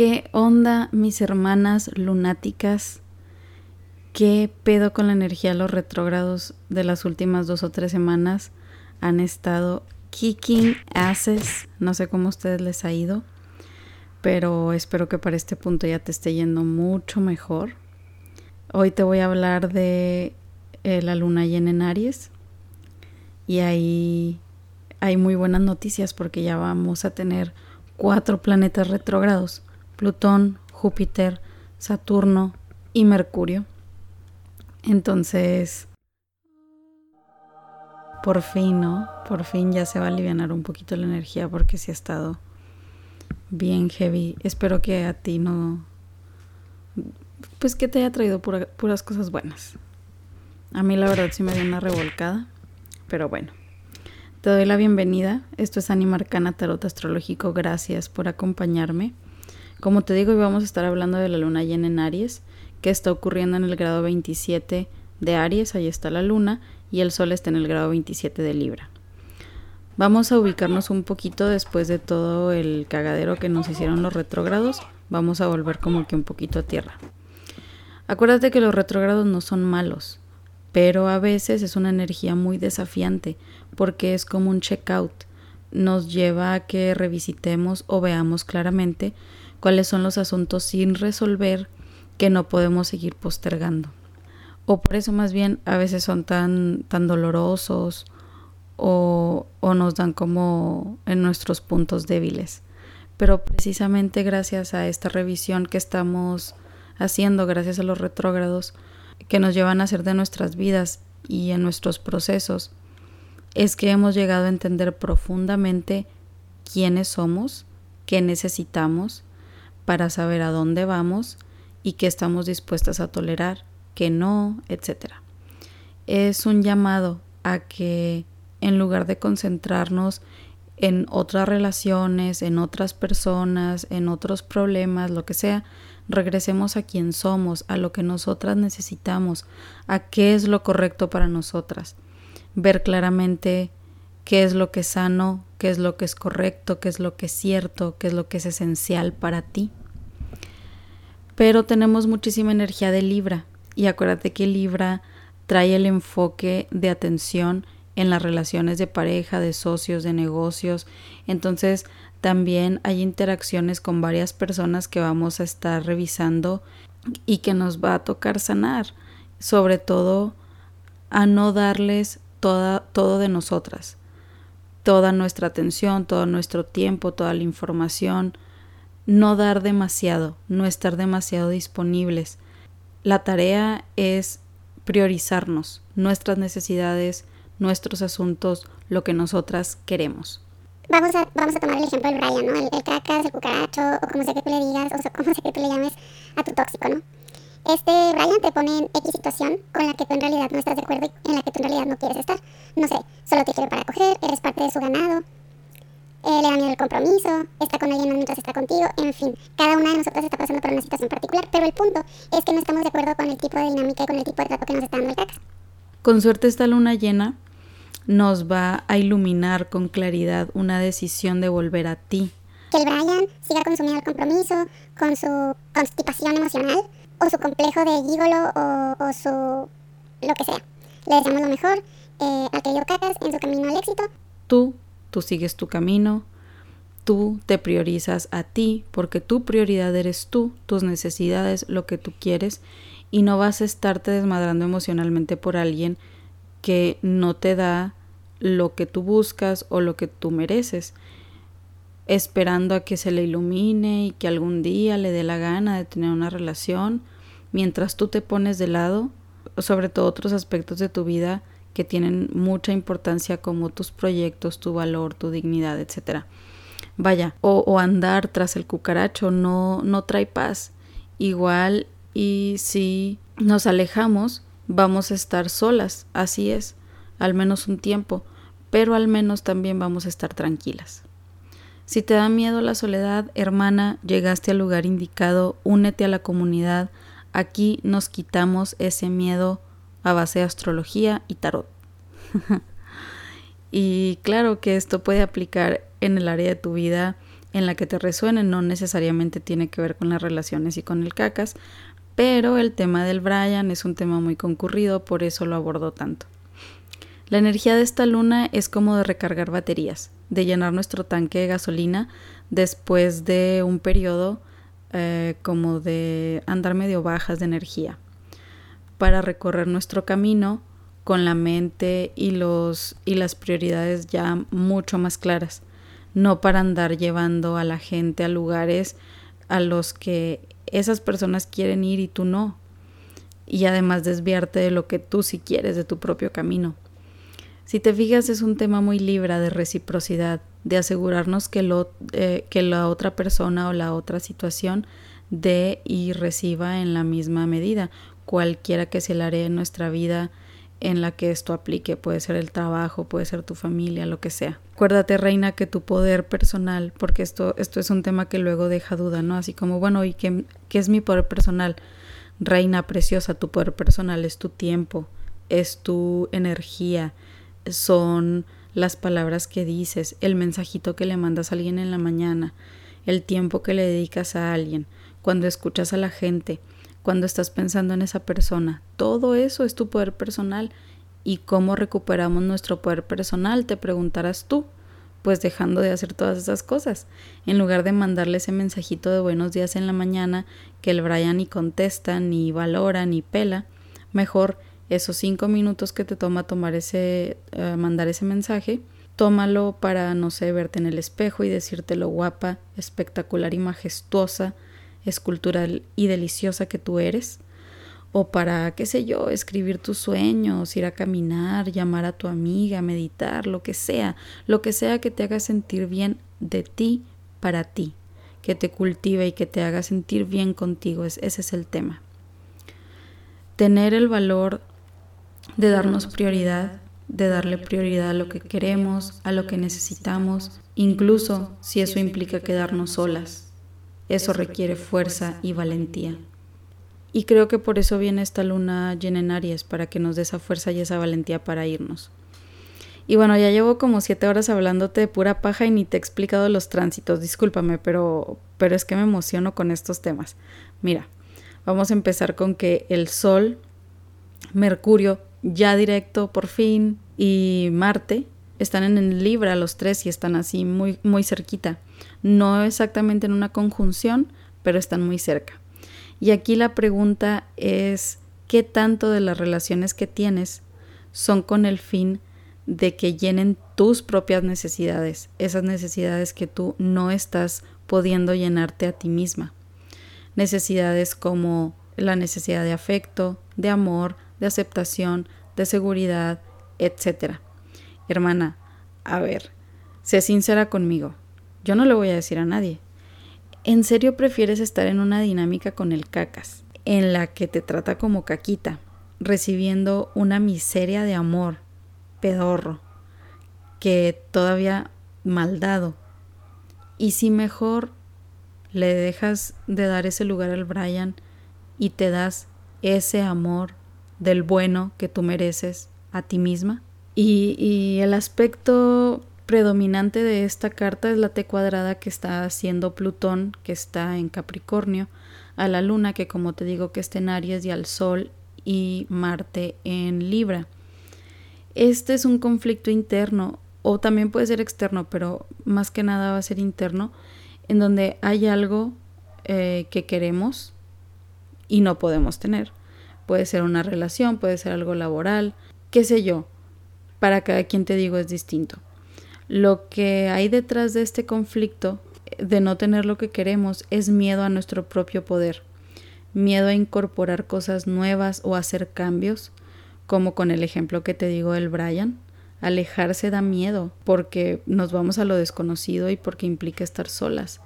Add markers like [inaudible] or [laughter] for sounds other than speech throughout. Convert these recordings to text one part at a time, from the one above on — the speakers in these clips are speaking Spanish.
¿Qué onda, mis hermanas lunáticas? ¿Qué pedo con la energía? Los retrógrados de las últimas dos o tres semanas han estado kicking asses. No sé cómo a ustedes les ha ido, pero espero que para este punto ya te esté yendo mucho mejor. Hoy te voy a hablar de eh, la luna llena en Aries y ahí hay muy buenas noticias porque ya vamos a tener cuatro planetas retrógrados, Plutón, Júpiter, Saturno y Mercurio. Entonces, por fin, ¿no? Por fin ya se va a aliviar un poquito la energía porque sí ha estado bien heavy. Espero que a ti no... Pues que te haya traído puras cosas buenas. A mí la verdad sí me dio una revolcada, pero bueno. Te doy la bienvenida. Esto es Animarcana Tarot Astrológico. Gracias por acompañarme. Como te digo, hoy vamos a estar hablando de la luna llena en Aries, que está ocurriendo en el grado 27 de Aries, ahí está la luna, y el sol está en el grado 27 de Libra. Vamos a ubicarnos un poquito después de todo el cagadero que nos hicieron los retrógrados. Vamos a volver como que un poquito a tierra. Acuérdate que los retrógrados no son malos pero a veces es una energía muy desafiante porque es como un checkout. Nos lleva a que revisitemos o veamos claramente cuáles son los asuntos sin resolver que no podemos seguir postergando. O por eso más bien a veces son tan, tan dolorosos o, o nos dan como en nuestros puntos débiles. Pero precisamente gracias a esta revisión que estamos haciendo, gracias a los retrógrados, que nos llevan a hacer de nuestras vidas y en nuestros procesos, es que hemos llegado a entender profundamente quiénes somos, qué necesitamos para saber a dónde vamos y qué estamos dispuestas a tolerar, qué no, etc. Es un llamado a que en lugar de concentrarnos en otras relaciones, en otras personas, en otros problemas, lo que sea, regresemos a quien somos, a lo que nosotras necesitamos, a qué es lo correcto para nosotras. Ver claramente qué es lo que es sano, qué es lo que es correcto, qué es lo que es cierto, qué es lo que es esencial para ti. Pero tenemos muchísima energía de Libra y acuérdate que Libra trae el enfoque de atención en las relaciones de pareja, de socios, de negocios. Entonces también hay interacciones con varias personas que vamos a estar revisando y que nos va a tocar sanar, sobre todo a no darles toda, todo de nosotras, toda nuestra atención, todo nuestro tiempo, toda la información, no dar demasiado, no estar demasiado disponibles. La tarea es priorizarnos, nuestras necesidades, nuestros asuntos, lo que nosotras queremos vamos a, vamos a tomar el ejemplo del Brian, ¿no? El, el cacas, el cucaracho, o como sea que tú le digas, o como sea que tú le llames a tu tóxico, ¿no? Este Brian te pone en X situación con la que tú en realidad no estás de acuerdo y en la que tú en realidad no quieres estar. No sé, solo te quiere para coger, eres parte de su ganado, eh, le da miedo el compromiso, está con alguien mientras está contigo, en fin, cada una de nosotras está pasando por una situación particular, pero el punto es que no estamos de acuerdo con el tipo de dinámica y con el tipo de trato que nos está dando el cacas. Con suerte esta luna llena nos va a iluminar con claridad una decisión de volver a ti. Que el Brian siga con su miedo al compromiso, con su constipación emocional, o su complejo de gigolo, o, su lo que sea. Le deseamos lo mejor eh, al querido Cacas en su camino al éxito. Tú, tú sigues tu camino, tú te priorizas a ti, porque tu prioridad eres tú, tus necesidades, lo que tú quieres, y no vas a estarte desmadrando emocionalmente por alguien que no te da lo que tú buscas o lo que tú mereces, esperando a que se le ilumine y que algún día le dé la gana de tener una relación, mientras tú te pones de lado, sobre todo otros aspectos de tu vida que tienen mucha importancia como tus proyectos, tu valor, tu dignidad, etc. Vaya, o, o andar tras el cucaracho no, no trae paz. Igual y si nos alejamos, vamos a estar solas, así es, al menos un tiempo, pero al menos también vamos a estar tranquilas. Si te da miedo la soledad, hermana, llegaste al lugar indicado, únete a la comunidad, aquí nos quitamos ese miedo a base de astrología y tarot. [laughs] y claro que esto puede aplicar en el área de tu vida en la que te resuene, no necesariamente tiene que ver con las relaciones y con el cacas, pero el tema del Brian es un tema muy concurrido, por eso lo abordo tanto. La energía de esta luna es como de recargar baterías, de llenar nuestro tanque de gasolina después de un periodo eh, como de andar medio bajas de energía, para recorrer nuestro camino con la mente y, los, y las prioridades ya mucho más claras, no para andar llevando a la gente a lugares a los que esas personas quieren ir y tú no, y además desviarte de lo que tú sí quieres de tu propio camino. Si te fijas, es un tema muy libre de reciprocidad, de asegurarnos que, lo, eh, que la otra persona o la otra situación dé y reciba en la misma medida, cualquiera que sea el área de nuestra vida en la que esto aplique, puede ser el trabajo, puede ser tu familia, lo que sea. Acuérdate, reina, que tu poder personal, porque esto, esto es un tema que luego deja duda, ¿no? Así como, bueno, ¿y qué, qué es mi poder personal? Reina preciosa, tu poder personal es tu tiempo, es tu energía, son las palabras que dices, el mensajito que le mandas a alguien en la mañana, el tiempo que le dedicas a alguien, cuando escuchas a la gente, cuando estás pensando en esa persona. Todo eso es tu poder personal. ¿Y cómo recuperamos nuestro poder personal? Te preguntarás tú. Pues dejando de hacer todas esas cosas. En lugar de mandarle ese mensajito de buenos días en la mañana que el Brian ni contesta, ni valora, ni pela, mejor esos cinco minutos que te toma tomar ese, eh, mandar ese mensaje, tómalo para, no sé, verte en el espejo y decirte lo guapa, espectacular y majestuosa, escultural y deliciosa que tú eres. O para, qué sé yo, escribir tus sueños, ir a caminar, llamar a tu amiga, meditar, lo que sea, lo que sea que te haga sentir bien de ti para ti, que te cultive y que te haga sentir bien contigo, ese es el tema. Tener el valor de darnos prioridad, de darle prioridad a lo que queremos, a lo que necesitamos, incluso si eso implica quedarnos solas. Eso requiere fuerza y valentía. Y creo que por eso viene esta luna llena en Aries, para que nos dé esa fuerza y esa valentía para irnos. Y bueno, ya llevo como siete horas hablándote de pura paja y ni te he explicado los tránsitos, discúlpame, pero, pero es que me emociono con estos temas. Mira, vamos a empezar con que el Sol, Mercurio, ya directo por fin y Marte están en el Libra los tres y están así muy muy cerquita. No exactamente en una conjunción, pero están muy cerca. Y aquí la pregunta es qué tanto de las relaciones que tienes son con el fin de que llenen tus propias necesidades, esas necesidades que tú no estás pudiendo llenarte a ti misma. Necesidades como la necesidad de afecto, de amor, de aceptación, de seguridad, etc. Hermana, a ver, sé sincera conmigo. Yo no le voy a decir a nadie. ¿En serio prefieres estar en una dinámica con el cacas, en la que te trata como caquita, recibiendo una miseria de amor, pedorro, que todavía maldado? Y si mejor le dejas de dar ese lugar al Brian y te das ese amor del bueno que tú mereces a ti misma. Y, el aspecto predominante de esta carta es la T cuadrada que está haciendo Plutón, que está en Capricornio, a la Luna, que como te digo que está en Aries, y al Sol y Marte en Libra. Este es un conflicto interno, o también puede ser externo, pero más que nada va a ser interno, en donde hay algo eh, que queremos y no podemos tener. Puede ser una relación, puede ser algo laboral, qué sé yo. Para cada quien te digo es distinto. Lo que hay detrás de este conflicto de no tener lo que queremos es miedo a nuestro propio poder, miedo a incorporar cosas nuevas o hacer cambios, como con el ejemplo que te digo del Brian. Alejarse da miedo porque nos vamos a lo desconocido y porque implica estar solas.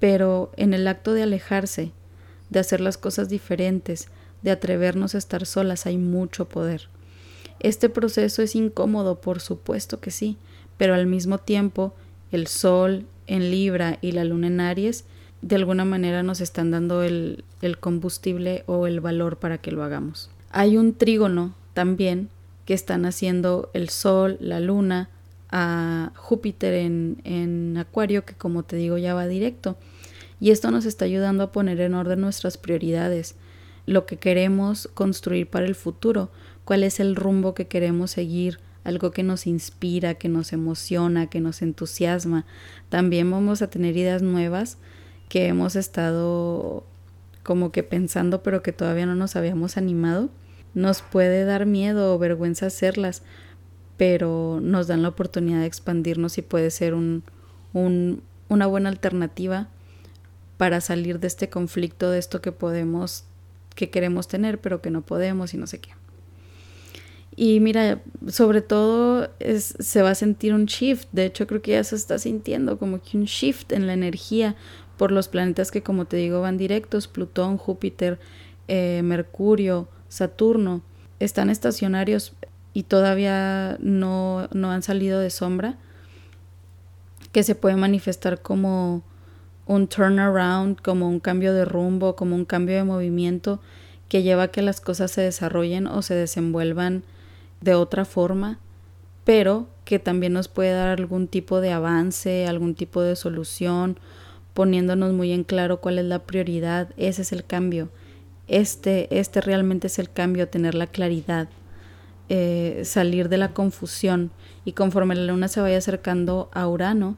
Pero en el acto de alejarse, de hacer las cosas diferentes, de atrevernos a estar solas hay mucho poder. Este proceso es incómodo, por supuesto que sí, pero al mismo tiempo el Sol en Libra y la Luna en Aries de alguna manera nos están dando el, combustible o el valor para que lo hagamos. Hay un trígono también que están haciendo el Sol, la Luna, a Júpiter en, en Acuario, que como te digo ya va directo. Y esto nos está ayudando a poner en orden nuestras prioridades, lo que queremos construir para el futuro, cuál es el rumbo que queremos seguir, algo que nos inspira, que nos emociona, que nos entusiasma. También vamos a tener ideas nuevas que hemos estado como que pensando pero que todavía no nos habíamos animado. Nos puede dar miedo o vergüenza hacerlas, pero nos dan la oportunidad de expandirnos y puede ser un, un, una buena alternativa para salir de este conflicto, de esto que podemos, que queremos tener, pero que no podemos y no sé qué. Y mira, sobre todo es, se va a sentir un shift, de hecho creo que ya se está sintiendo como que un shift en la energía por los planetas que como te digo van directos, Plutón, Júpiter, eh, Mercurio, Saturno, están estacionarios y todavía no, no han salido de sombra, que se puede manifestar como un turnaround, como un cambio de rumbo, como un cambio de movimiento que lleva a que las cosas se desarrollen o se desenvuelvan de otra forma, pero que también nos puede dar algún tipo de avance, algún tipo de solución, poniéndonos muy en claro cuál es la prioridad, ese es el cambio. Este, este realmente es el cambio, tener la claridad, eh, salir de la confusión y conforme la luna se vaya acercando a Urano,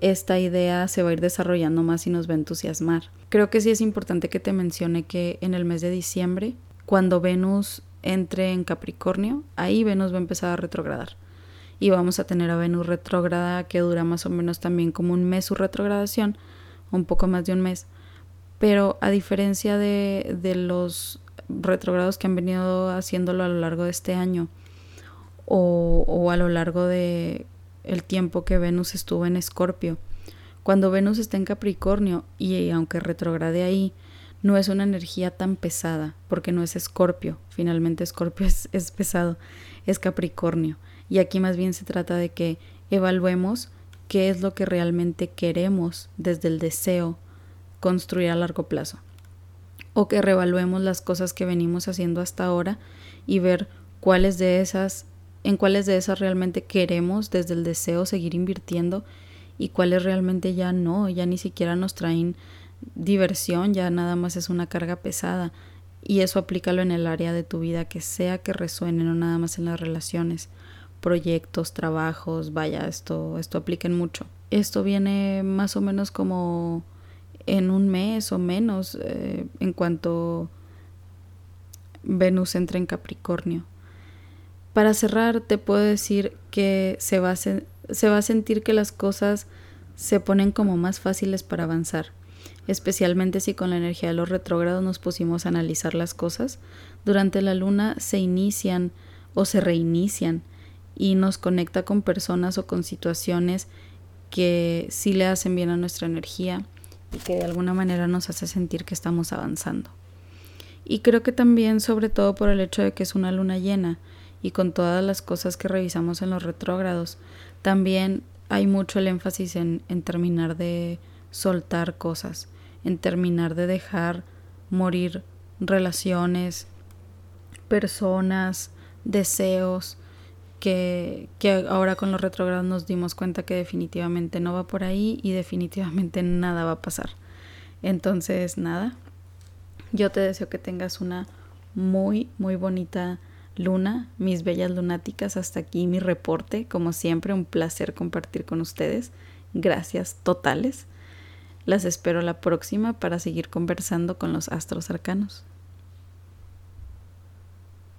esta idea se va a ir desarrollando más y nos va a entusiasmar. Creo que sí es importante que te mencione que en el mes de diciembre, cuando Venus entre en Capricornio, ahí Venus va a empezar a retrogradar. Y vamos a tener a Venus retrógrada que dura más o menos también como un mes su retrogradación, un poco más de un mes. Pero a diferencia de, de los retrogrados que han venido haciéndolo a lo largo de este año o, o a lo largo de el tiempo que Venus estuvo en Escorpio. Cuando Venus está en Capricornio y aunque retrograde ahí, no es una energía tan pesada, porque no es Escorpio, finalmente Escorpio [laughs] es, es pesado, es Capricornio. Y aquí más bien se trata de que evaluemos qué es lo que realmente queremos desde el deseo construir a largo plazo. O que reevaluemos las cosas que venimos haciendo hasta ahora y ver cuáles de esas en cuáles de esas realmente queremos desde el deseo seguir invirtiendo y cuáles realmente ya no, ya ni siquiera nos traen diversión, ya nada más es una carga pesada. Y eso aplícalo en el área de tu vida que sea que resuene, no nada más en las relaciones, proyectos, trabajos, vaya, esto, esto apliquen mucho. Esto viene más o menos como en un mes o menos eh, en cuanto Venus entra en Capricornio. Para cerrar, te puedo decir que se va, se va a sentir que las cosas se ponen como más fáciles para avanzar, especialmente si con la energía de los retrógrados nos pusimos a analizar las cosas. Durante la luna se inician o se reinician y nos conecta con personas o con situaciones que sí le hacen bien a nuestra energía y que de alguna manera nos hace sentir que estamos avanzando. Y creo que también, sobre todo por el hecho de que es una luna llena, y con todas las cosas que revisamos en los retrógrados. También hay mucho el énfasis en, terminar de soltar cosas, en terminar de dejar morir relaciones, personas, deseos, que, que, ahora con los retrógrados nos dimos cuenta que definitivamente no va por ahí y definitivamente nada va a pasar. Entonces, nada, yo te deseo que tengas una muy, muy bonita Luna, mis bellas lunáticas, hasta aquí mi reporte. Como siempre, un placer compartir con ustedes. Gracias totales. Las espero la próxima para seguir conversando con los astros arcanos.